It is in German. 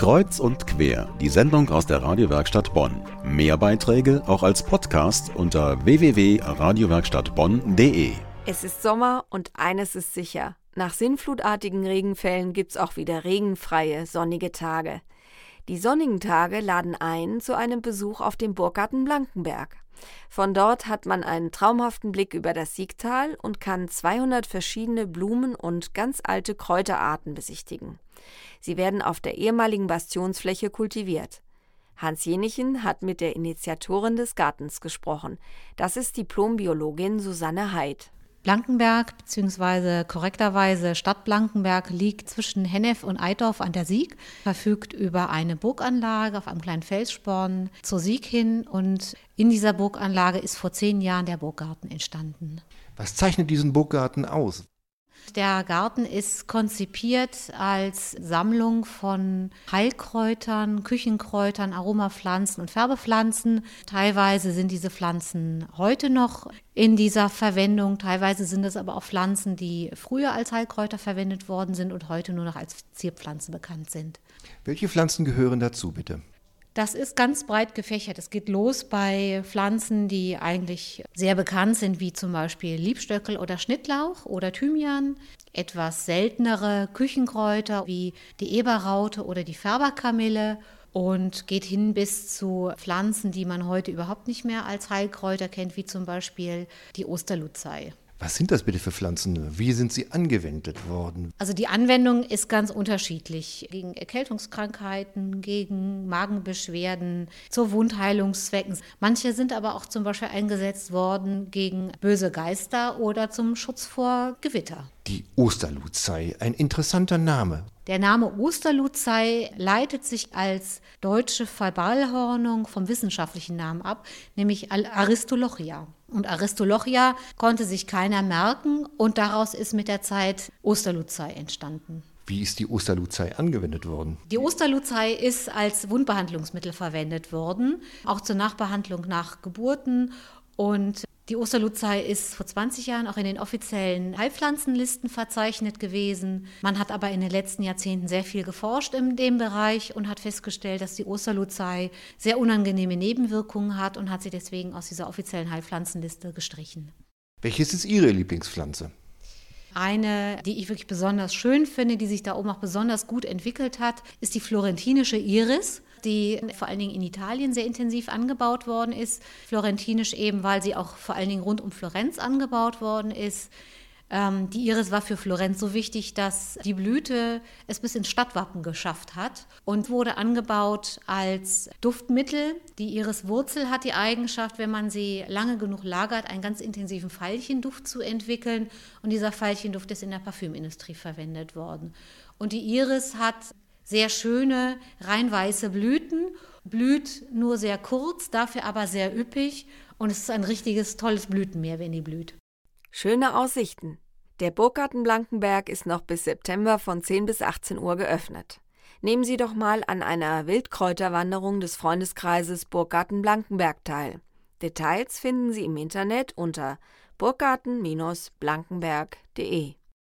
Kreuz und quer, die Sendung aus der Radiowerkstatt Bonn. Mehr Beiträge auch als Podcast unter www.radiowerkstattbonn.de. Es ist Sommer und eines ist sicher. Nach sinnflutartigen Regenfällen gibt's auch wieder regenfreie, sonnige Tage. Die sonnigen Tage laden ein zu einem Besuch auf dem Burggarten Blankenberg. Von dort hat man einen traumhaften Blick über das Siegtal und kann 200 verschiedene Blumen und ganz alte Kräuterarten besichtigen. Sie werden auf der ehemaligen Bastionsfläche kultiviert. Hans Jenichen hat mit der Initiatorin des Gartens gesprochen. Das ist Diplombiologin Susanne Heid. Blankenberg bzw. korrekterweise Stadt Blankenberg liegt zwischen Hennef und Eidorf an der Sieg, verfügt über eine Burganlage auf einem kleinen Felssporn zur Sieg hin und in dieser Burganlage ist vor zehn Jahren der Burggarten entstanden. Was zeichnet diesen Burggarten aus? Der Garten ist konzipiert als Sammlung von Heilkräutern, Küchenkräutern, Aromapflanzen und Färbepflanzen. Teilweise sind diese Pflanzen heute noch in dieser Verwendung, teilweise sind es aber auch Pflanzen, die früher als Heilkräuter verwendet worden sind und heute nur noch als Zierpflanzen bekannt sind. Welche Pflanzen gehören dazu, bitte? Das ist ganz breit gefächert. Es geht los bei Pflanzen, die eigentlich sehr bekannt sind, wie zum Beispiel Liebstöckel oder Schnittlauch oder Thymian. Etwas seltenere Küchenkräuter wie die Eberraute oder die Färberkamille und geht hin bis zu Pflanzen, die man heute überhaupt nicht mehr als Heilkräuter kennt, wie zum Beispiel die Osterluzei. Was sind das bitte für Pflanzen? Wie sind sie angewendet worden? Also die Anwendung ist ganz unterschiedlich. Gegen Erkältungskrankheiten, gegen Magenbeschwerden, zu Wundheilungszwecken. Manche sind aber auch zum Beispiel eingesetzt worden gegen böse Geister oder zum Schutz vor Gewitter. Die Osterluzei, ein interessanter Name. Der Name Osterluzei leitet sich als deutsche Verballhornung vom wissenschaftlichen Namen ab, nämlich Aristolochia. Und Aristolochia konnte sich keiner merken und daraus ist mit der Zeit Osterluzei entstanden. Wie ist die Osterluzei angewendet worden? Die Osterluzei ist als Wundbehandlungsmittel verwendet worden, auch zur Nachbehandlung nach Geburten und die Osterluzei ist vor 20 Jahren auch in den offiziellen Heilpflanzenlisten verzeichnet gewesen. Man hat aber in den letzten Jahrzehnten sehr viel geforscht in dem Bereich und hat festgestellt, dass die Osterluzei sehr unangenehme Nebenwirkungen hat und hat sie deswegen aus dieser offiziellen Heilpflanzenliste gestrichen. Welches ist Ihre Lieblingspflanze? Eine, die ich wirklich besonders schön finde, die sich da oben auch besonders gut entwickelt hat, ist die florentinische Iris die vor allen Dingen in Italien sehr intensiv angebaut worden ist. Florentinisch eben, weil sie auch vor allen Dingen rund um Florenz angebaut worden ist. Ähm, die Iris war für Florenz so wichtig, dass die Blüte es bis ins Stadtwappen geschafft hat und wurde angebaut als Duftmittel. Die Iriswurzel hat die Eigenschaft, wenn man sie lange genug lagert, einen ganz intensiven Veilchenduft zu entwickeln. Und dieser Veilchenduft ist in der Parfümindustrie verwendet worden. Und die Iris hat sehr schöne, rein weiße Blüten, blüht nur sehr kurz, dafür aber sehr üppig und es ist ein richtiges tolles Blütenmeer, wenn die blüht. Schöne Aussichten. Der Burggarten Blankenberg ist noch bis September von 10 bis 18 Uhr geöffnet. Nehmen Sie doch mal an einer Wildkräuterwanderung des Freundeskreises Burggarten Blankenberg teil. Details finden Sie im Internet unter burggarten-blankenberg.de.